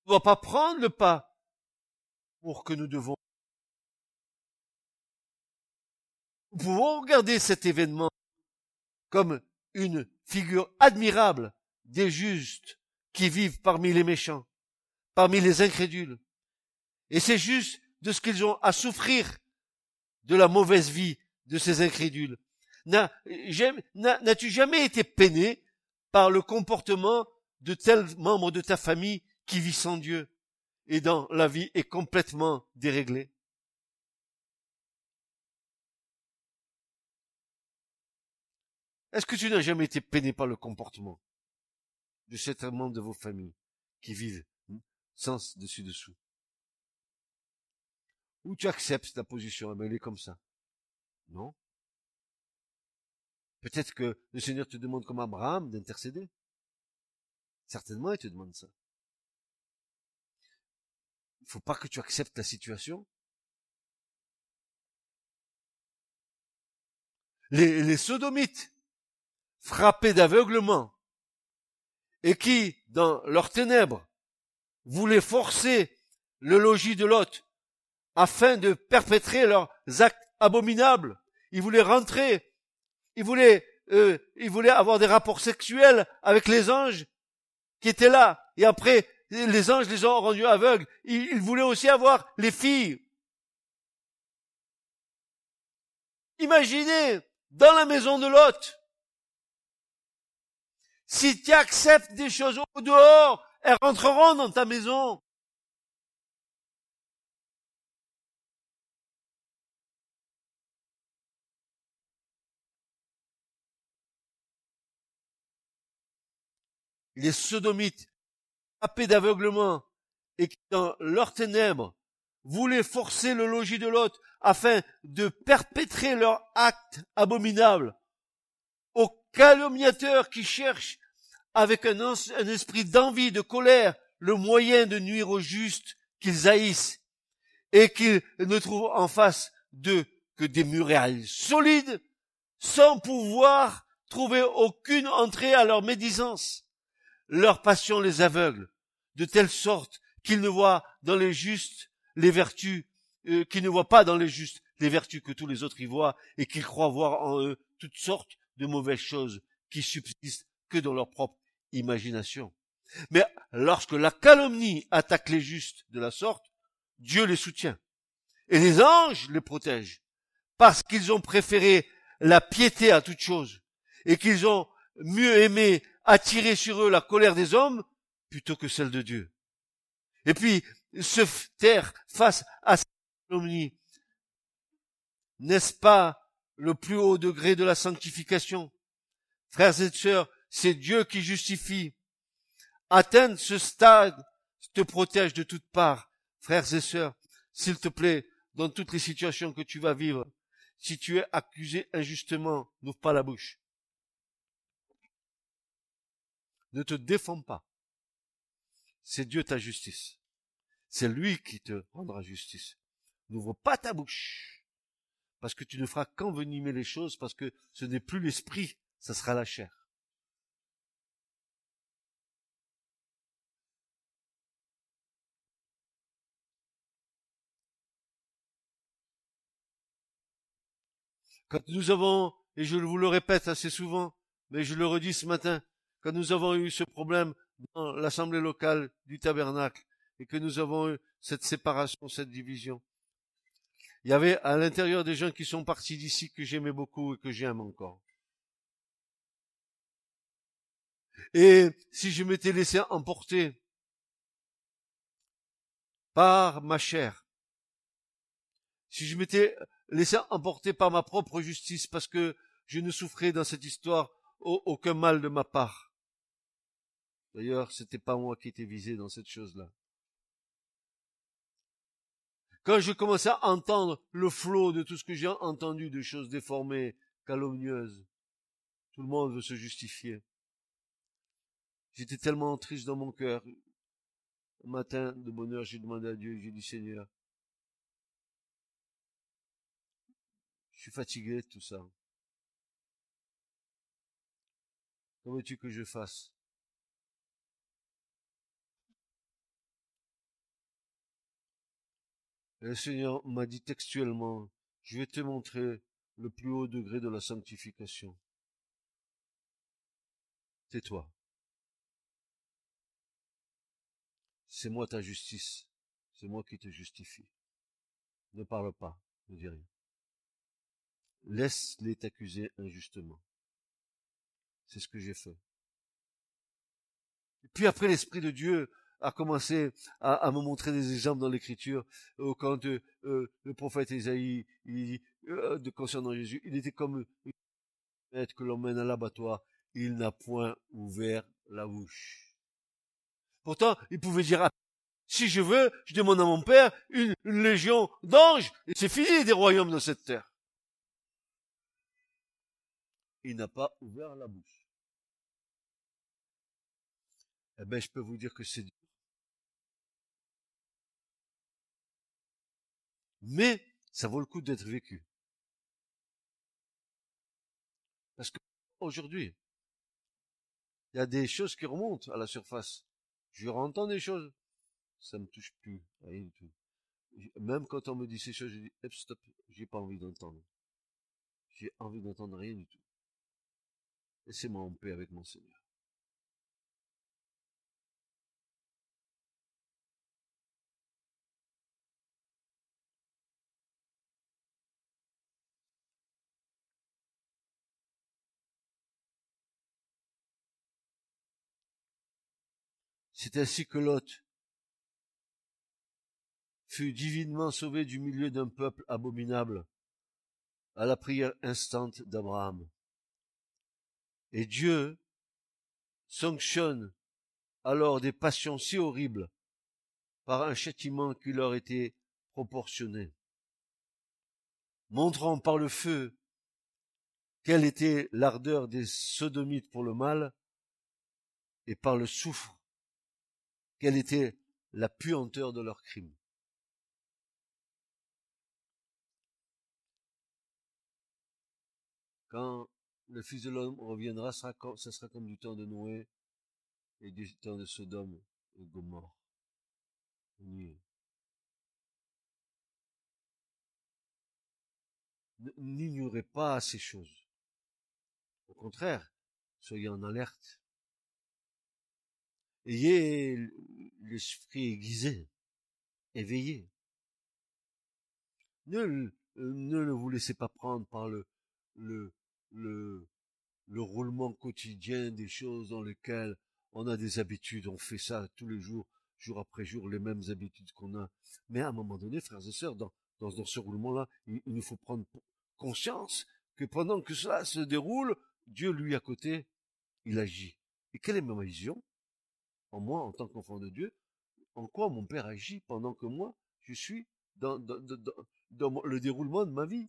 [SPEAKER 2] Ne doit pas prendre le pas pour que nous devons. Nous pouvons regarder cet événement comme une figure admirable des justes qui vivent parmi les méchants, parmi les incrédules. Et c'est juste de ce qu'ils ont à souffrir de la mauvaise vie de ces incrédules. N'as-tu jamais été peiné par le comportement de tel membre de ta famille qui vit sans Dieu et dont la vie est complètement déréglée Est-ce que tu n'as jamais été peiné par le comportement de cet membre de vos familles qui vivent sans dessus-dessous? Ou tu acceptes ta position, eh ben, elle est comme ça? Non? Peut-être que le Seigneur te demande comme Abraham d'intercéder. Certainement, il te demande ça. Faut pas que tu acceptes la situation. Les, les sodomites, frappés d'aveuglement, et qui, dans leurs ténèbres, voulaient forcer le logis de Lot afin de perpétrer leurs actes abominables. Ils voulaient rentrer, ils voulaient, euh, ils voulaient avoir des rapports sexuels avec les anges qui étaient là. Et après, les anges les ont rendus aveugles. Ils, voulaient aussi avoir les filles. Imaginez, dans la maison de Lot, si tu acceptes des choses au dehors, elles rentreront dans ta maison. les sodomites, d'aveuglement, et qui dans leurs ténèbres voulaient forcer le logis de l'autre afin de perpétrer leur acte abominable, aux calomniateurs qui cherchent avec un, un esprit d'envie, de colère, le moyen de nuire aux justes qu'ils haïssent, et qu'ils ne trouvent en face d'eux que des murailles solides, sans pouvoir trouver aucune entrée à leur médisance. Leur passion les aveugle, de telle sorte qu'ils ne voient dans les justes les vertus, euh, qu'ils ne voient pas dans les justes les vertus que tous les autres y voient, et qu'ils croient voir en eux toutes sortes de mauvaises choses qui subsistent que dans leur propre imagination. Mais lorsque la calomnie attaque les justes de la sorte, Dieu les soutient. Et les anges les protègent, parce qu'ils ont préféré la piété à toute chose, et qu'ils ont mieux aimé attirer sur eux la colère des hommes plutôt que celle de Dieu. Et puis, se taire face à cette calomnie, n'est-ce pas le plus haut degré de la sanctification? Frères et sœurs, c'est Dieu qui justifie. Atteindre ce stade te protège de toutes parts. Frères et sœurs, s'il te plaît, dans toutes les situations que tu vas vivre, si tu es accusé injustement, n'ouvre pas la bouche. Ne te défends pas. C'est Dieu ta justice. C'est lui qui te rendra justice. N'ouvre pas ta bouche. Parce que tu ne feras qu'envenimer les choses, parce que ce n'est plus l'esprit, ça sera la chair. Quand nous avons, et je vous le répète assez souvent, mais je le redis ce matin, quand nous avons eu ce problème dans l'assemblée locale du tabernacle et que nous avons eu cette séparation, cette division, il y avait à l'intérieur des gens qui sont partis d'ici que j'aimais beaucoup et que j'aime encore. Et si je m'étais laissé emporter par ma chair, si je m'étais laissé emporter par ma propre justice parce que je ne souffrais dans cette histoire aucun mal de ma part, D'ailleurs, c'était pas moi qui étais visé dans cette chose-là. Quand je commençais à entendre le flot de tout ce que j'ai entendu de choses déformées, calomnieuses, tout le monde veut se justifier. J'étais tellement triste dans mon cœur. Un matin, de bonheur, j'ai demandé à Dieu, j'ai dit Seigneur, je suis fatigué de tout ça. Comment veux-tu que je fasse? Le Seigneur m'a dit textuellement, je vais te montrer le plus haut degré de la sanctification. Tais-toi. C'est moi ta justice. C'est moi qui te justifie. Ne parle pas, ne dis rien. Laisse-les t'accuser injustement. C'est ce que j'ai fait. Et puis après l'Esprit de Dieu a commencé à, me montrer des exemples dans l'écriture euh, quand euh, euh, le prophète Isaïe il dit de concernant Jésus il était comme une que l'on mène à l'abattoir il n'a point ouvert la bouche pourtant il pouvait dire Si je veux, je demande à mon Père une, une légion d'anges, et c'est fini des royaumes de cette terre. Il n'a pas ouvert la bouche. Eh ben, je peux vous dire que c'est. Mais, ça vaut le coup d'être vécu. Parce que, aujourd'hui, il y a des choses qui remontent à la surface. Je entends des choses. Ça me touche plus. Rien du tout. Même quand on me dit ces choses, je dis, stop, j'ai pas envie d'entendre. J'ai envie d'entendre rien du tout. Laissez-moi en paix avec mon Seigneur. C'est ainsi que Lot fut divinement sauvé du milieu d'un peuple abominable à la prière instante d'Abraham. Et Dieu sanctionne alors des passions si horribles par un châtiment qui leur était proportionné, montrant par le feu quelle était l'ardeur des sodomites pour le mal, et par le soufre quelle était la puanteur de leur crime. Quand le Fils de l'homme reviendra, ce sera comme du temps de Noé et du temps de Sodome et Gomorre. N'ignorez pas ces choses. Au contraire, soyez en alerte. Ayez l'esprit aiguisé, éveillé. Ne, ne vous laissez pas prendre par le, le, le, le roulement quotidien des choses dans lesquelles on a des habitudes, on fait ça tous les jours, jour après jour, les mêmes habitudes qu'on a. Mais à un moment donné, frères et sœurs, dans, dans, dans ce roulement-là, il, il nous faut prendre conscience que pendant que cela se déroule, Dieu, lui, à côté, il agit. Et quelle est ma vision? En moi en tant qu'enfant de Dieu, en quoi mon Père agit pendant que moi, je suis dans, le déroulement de ma vie.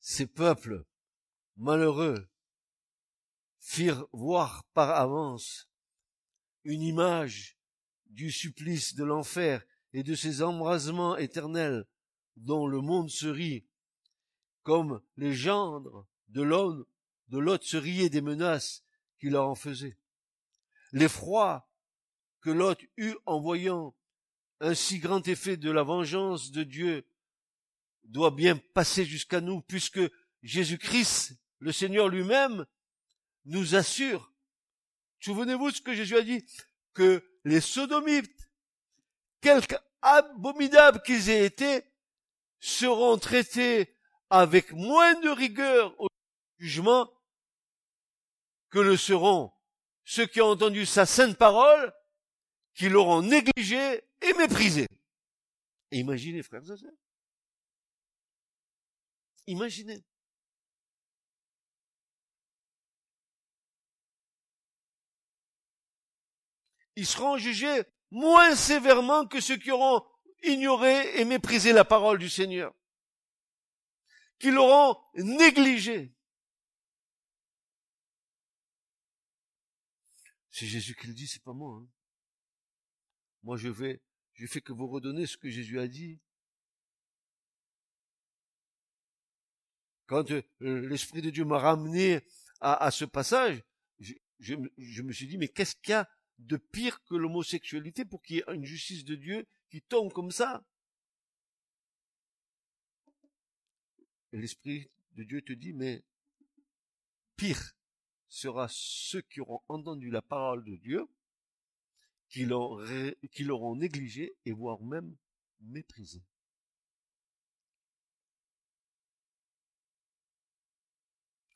[SPEAKER 2] Ces peuples malheureux firent voir par avance une image du supplice de l'enfer et de ses embrasements éternels dont le monde se rit, comme les gendres de l'homme, de l'autre se riaient des menaces qu'il leur en faisait. L'effroi que l'autre eut en voyant un si grand effet de la vengeance de Dieu doit bien passer jusqu'à nous, puisque Jésus-Christ, le Seigneur lui-même, nous assure. Souvenez-vous ce que Jésus a dit, que les sodomites, quelque abominables qu'ils aient été, seront traités avec moins de rigueur au jugement que le seront ceux qui ont entendu sa sainte parole, qui l'auront négligé et méprisé. imaginez, frères et sœurs. Imaginez. Ils seront jugés moins sévèrement que ceux qui auront ignoré et méprisé la parole du Seigneur, qui l'auront négligé. C'est Jésus qui le dit, c'est pas moi. Hein. Moi, je vais, je fais que vous redonner ce que Jésus a dit. Quand euh, l'Esprit de Dieu m'a ramené à, ce passage, je, me suis dit, mais qu'est-ce qu'il y a de pire que l'homosexualité pour qu'il y ait une justice de Dieu qui tombe comme ça. l'Esprit de Dieu te dit, mais pire sera ceux qui auront entendu la parole de Dieu, qui l'auront négligé et voire même méprisé.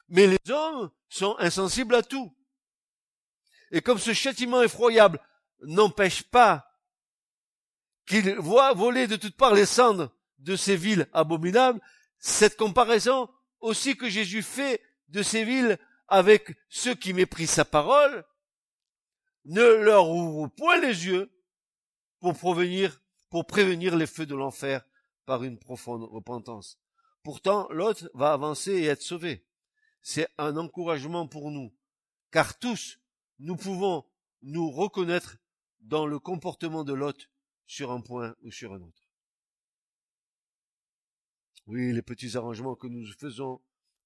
[SPEAKER 2] Mais les hommes sont insensibles à tout. Et comme ce châtiment effroyable n'empêche pas qu'ils voient voler de toutes parts les cendres de ces villes abominables, cette comparaison aussi que Jésus fait de ces villes avec ceux qui méprisent sa parole, ne leur ouvre point les yeux pour prévenir les feux de l'enfer par une profonde repentance. Pourtant, l'autre va avancer et être sauvé. C'est un encouragement pour nous, car tous, nous pouvons nous reconnaître dans le comportement de l'autre sur un point ou sur un autre. Oui, les petits arrangements que nous faisons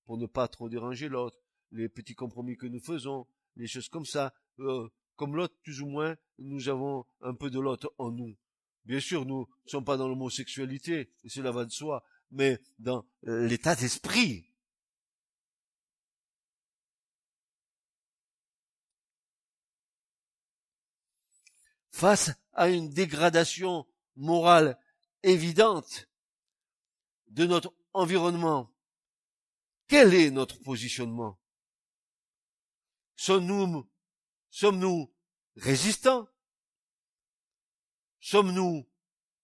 [SPEAKER 2] pour ne pas trop déranger l'autre, les petits compromis que nous faisons, les choses comme ça, euh, comme l'autre plus ou moins, nous avons un peu de l'autre en nous. Bien sûr, nous ne sommes pas dans l'homosexualité, et cela va de soi, mais dans euh, l'état d'esprit. Face à une dégradation morale évidente de notre environnement, quel est notre positionnement? Sommes-nous sommes-nous résistants? Sommes-nous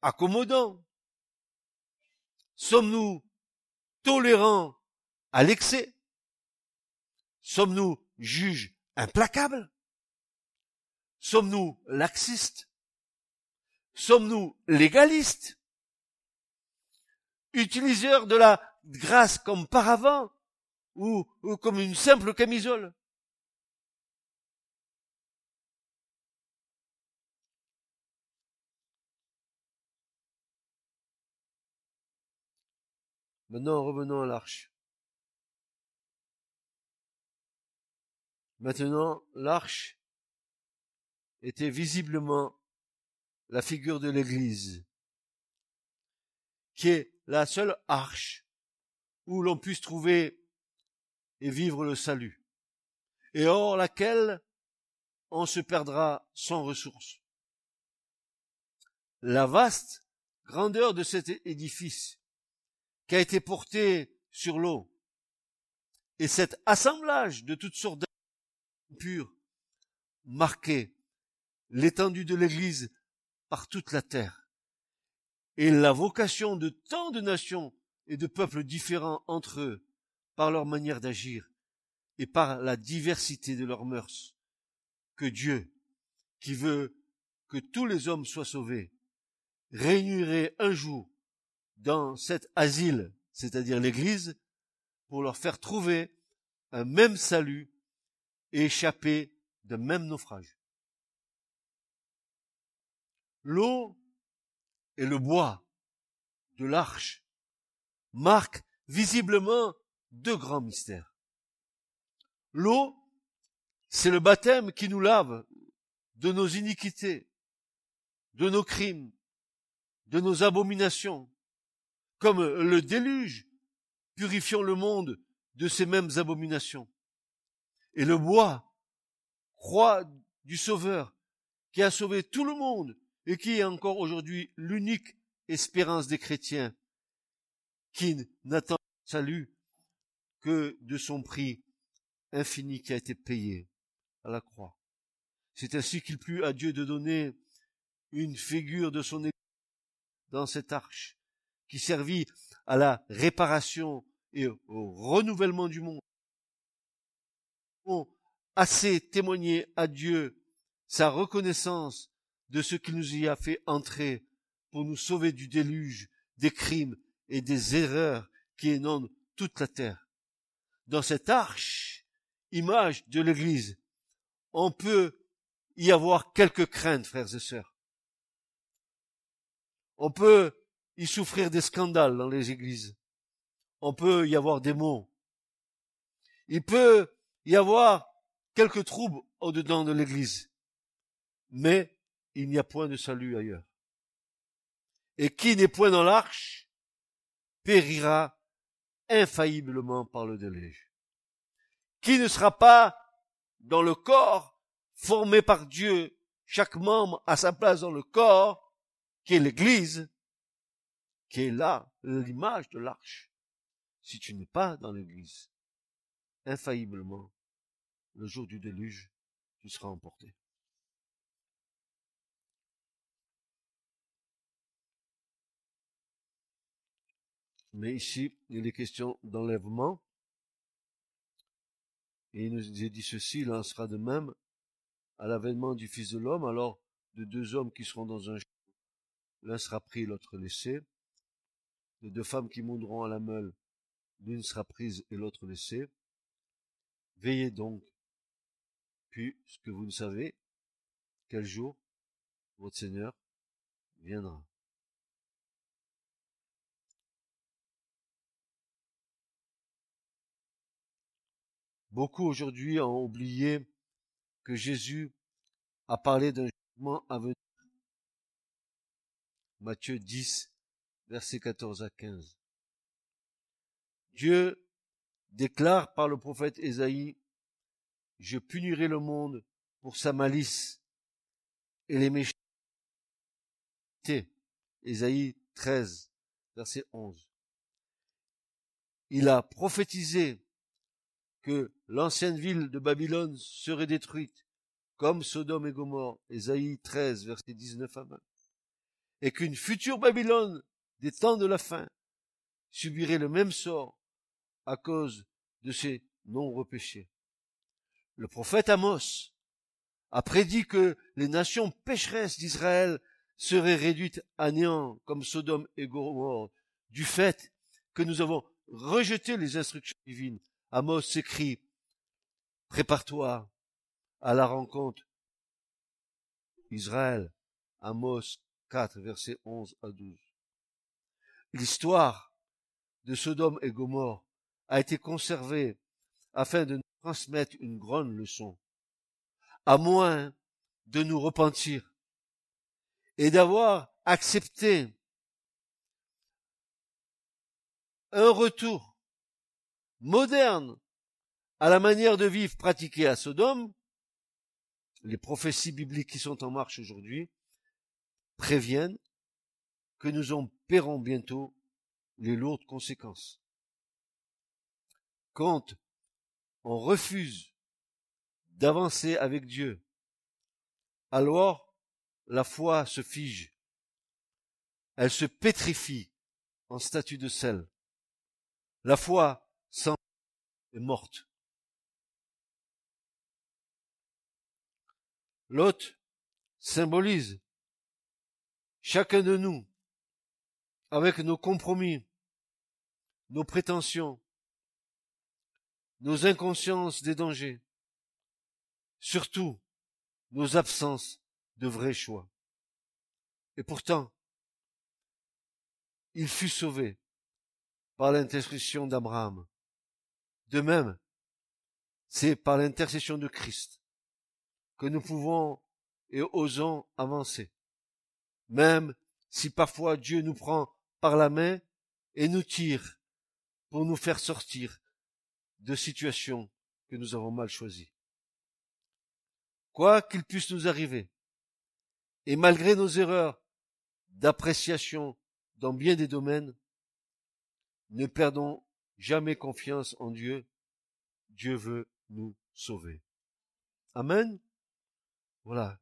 [SPEAKER 2] accommodants? Sommes-nous tolérants à l'excès? Sommes-nous juges implacables? Sommes-nous laxistes? Sommes-nous légalistes? Utiliseurs de la grâce comme paravent ou, ou comme une simple camisole? Maintenant, revenons à l'arche. Maintenant, l'arche était visiblement la figure de l'Église, qui est la seule arche où l'on puisse trouver et vivre le salut, et hors laquelle on se perdra sans ressources. La vaste grandeur de cet édifice qui a été porté sur l'eau. Et cet assemblage de toutes sortes pures marquait l'étendue de l'Église par toute la terre. Et la vocation de tant de nations et de peuples différents entre eux, par leur manière d'agir et par la diversité de leurs mœurs, que Dieu, qui veut que tous les hommes soient sauvés, réunirait un jour dans cet asile, c'est-à-dire l'Église, pour leur faire trouver un même salut et échapper d'un même naufrage. L'eau et le bois de l'arche marquent visiblement deux grands mystères. L'eau, c'est le baptême qui nous lave de nos iniquités, de nos crimes, de nos abominations, comme le déluge, purifiant le monde de ces mêmes abominations. Et le bois, croix du Sauveur, qui a sauvé tout le monde et qui est encore aujourd'hui l'unique espérance des chrétiens, qui n'attend salut que de son prix infini qui a été payé à la croix. C'est ainsi qu'il plut à Dieu de donner une figure de son Église dans cette arche, qui servit à la réparation et au renouvellement du monde, ont assez témoigné à Dieu sa reconnaissance de ce qu'il nous y a fait entrer pour nous sauver du déluge, des crimes et des erreurs qui inondent toute la terre. Dans cette arche, image de l'Église, on peut y avoir quelques craintes, frères et sœurs. On peut y souffrir des scandales dans les églises. On peut y avoir des mots. Il peut y avoir quelques troubles au-dedans de l'église. Mais il n'y a point de salut ailleurs. Et qui n'est point dans l'arche périra infailliblement par le déluge. Qui ne sera pas dans le corps formé par Dieu, chaque membre à sa place dans le corps, qui est l'église, qui est là, l'image de l'arche. Si tu n'es pas dans l'église, infailliblement, le jour du déluge, tu seras emporté. Mais ici, il est question d'enlèvement. Et il nous est dit ceci, il en sera de même à l'avènement du Fils de l'homme, alors de deux hommes qui seront dans un champ, l'un sera pris, l'autre laissé. De deux femmes qui monteront à la meule, l'une sera prise et l'autre laissée. Veillez donc, puisque vous ne savez quel jour votre Seigneur viendra. Beaucoup aujourd'hui ont oublié que Jésus a parlé d'un jugement à venir. Matthieu 10, versets 14 à 15. Dieu déclare par le prophète Ésaïe, je punirai le monde pour sa malice et les méchants. Ésaïe 13, verset 11. Il a prophétisé que l'ancienne ville de Babylone serait détruite, comme Sodome et Gomorre, Ésaïe 13, verset 19 à 20, et qu'une future Babylone des temps de la fin subirait le même sort à cause de ses nombreux péchés. Le prophète Amos a prédit que les nations pécheresses d'Israël seraient réduites à néant comme Sodome et Gomorre du fait que nous avons rejeté les instructions divines Amos s'écrit, prépare-toi à la rencontre. Israël, Amos 4, versets 11 à 12. L'histoire de Sodome et Gomorre a été conservée afin de nous transmettre une grande leçon, à moins de nous repentir et d'avoir accepté un retour moderne à la manière de vivre pratiquée à Sodome, les prophéties bibliques qui sont en marche aujourd'hui préviennent que nous en paierons bientôt les lourdes conséquences. Quand on refuse d'avancer avec Dieu, alors la foi se fige, elle se pétrifie en statue de sel. La foi est morte. L'hôte symbolise chacun de nous avec nos compromis, nos prétentions, nos inconsciences des dangers, surtout nos absences de vrais choix. Et pourtant, il fut sauvé par l'intercession d'Abraham. De même, c'est par l'intercession de Christ que nous pouvons et osons avancer. Même si parfois Dieu nous prend par la main et nous tire pour nous faire sortir de situations que nous avons mal choisies. Quoi qu'il puisse nous arriver, et malgré nos erreurs d'appréciation dans bien des domaines, ne perdons jamais confiance en Dieu. Dieu veut nous sauver. Amen. Voilà.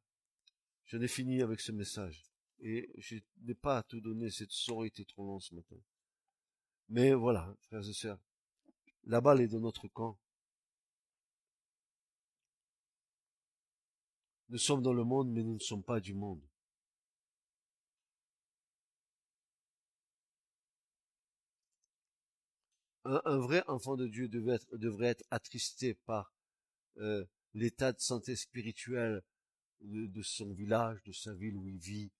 [SPEAKER 2] Je n'ai fini avec ce message. Et je n'ai pas à tout donner, cette soirée était trop longue ce matin. Mais voilà, frères et sœurs, la balle est dans notre camp. Nous sommes dans le monde, mais nous ne sommes pas du monde. un, vrai enfant de Dieu devrait être attristé par euh, l'état de santé spirituelle de, son village, de sa ville où il vit,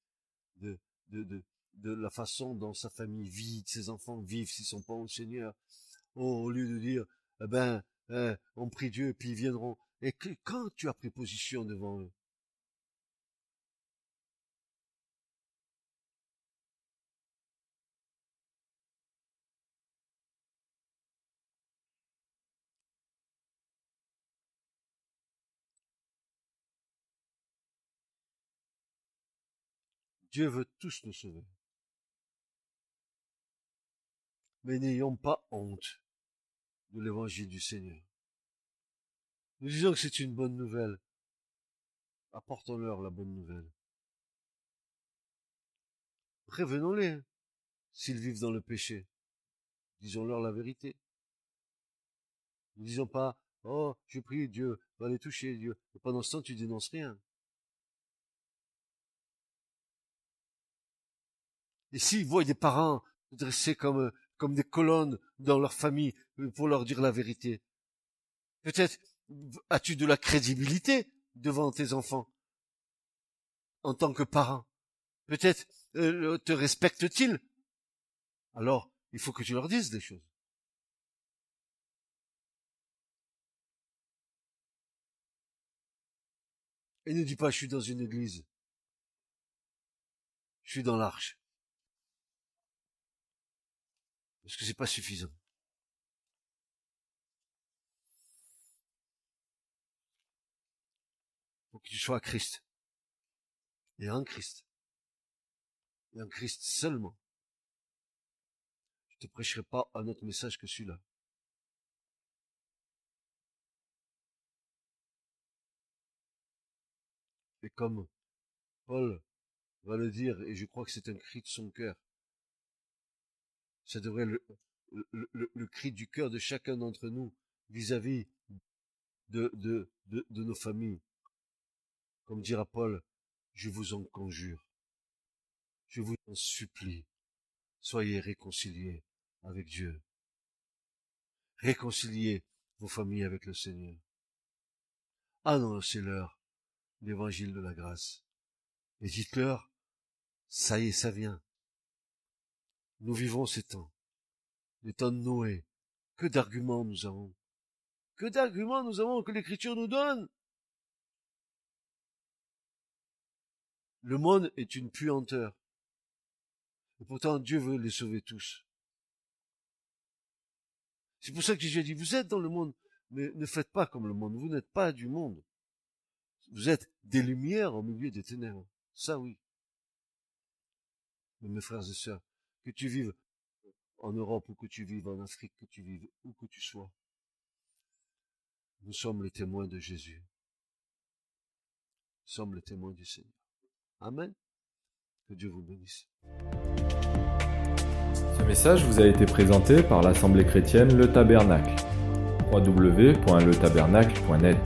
[SPEAKER 2] de, de, de, de la façon dont sa famille vit, ses enfants vivent s'ils sont pas au Seigneur. Au lieu de dire, eh ben, eh, on prie Dieu, puis ils viendront. Et que, quand tu as pris position devant eux, Dieu veut tous nous sauver. Mais n'ayons pas honte de l'évangile du Seigneur. Nous disons que c'est une bonne nouvelle. Apportons-leur la bonne nouvelle. Prévenons-les hein, s'ils vivent dans le péché. Disons-leur la vérité. Ne disons pas, oh, je prie, Dieu va les toucher, Dieu. Et pendant ce temps, tu dénonces rien. Et s'ils voient des parents dressés comme, comme des colonnes dans leur famille euh, pour leur dire la vérité, peut-être as-tu de la crédibilité devant tes enfants en tant que parent? Peut-être euh, te respectent-ils? Alors, il faut que tu leur dises des choses. Et ne dis pas, je suis dans une église. Je suis dans l'arche. Parce que c'est pas suffisant. Faut que tu sois à Christ. Et en Christ. Et en Christ seulement. Je te prêcherai pas un autre message que celui-là. Et comme Paul va le dire, et je crois que c'est un cri de son cœur, ça devrait le, le, cri du cœur de chacun d'entre nous vis-à-vis de, de, nos familles. Comme dira Paul, je vous en conjure, je vous en supplie, soyez réconciliés avec Dieu. Réconciliez vos familles avec le Seigneur. Annoncez-leur l'évangile de la grâce. Et dites-leur, ça y est, ça vient. Nous vivons ces temps, les temps de Noé. Que d'arguments nous avons. Que d'arguments nous avons que l'Écriture nous donne. Le monde est une puanteur. Et pourtant, Dieu veut les sauver tous. C'est pour ça que a dit, vous êtes dans le monde, mais ne faites pas comme le monde. Vous n'êtes pas du monde. Vous êtes des lumières au milieu des ténèbres. Ça oui. Mais mes frères et sœurs, que tu vives en Europe ou que tu vives en Afrique, que tu vives où que tu sois, nous sommes les témoins de Jésus. Nous sommes les témoins du Seigneur. Amen. Que Dieu vous bénisse.
[SPEAKER 1] Ce message vous a été présenté par l'Assemblée chrétienne Le Tabernacle. www.letabernacle.net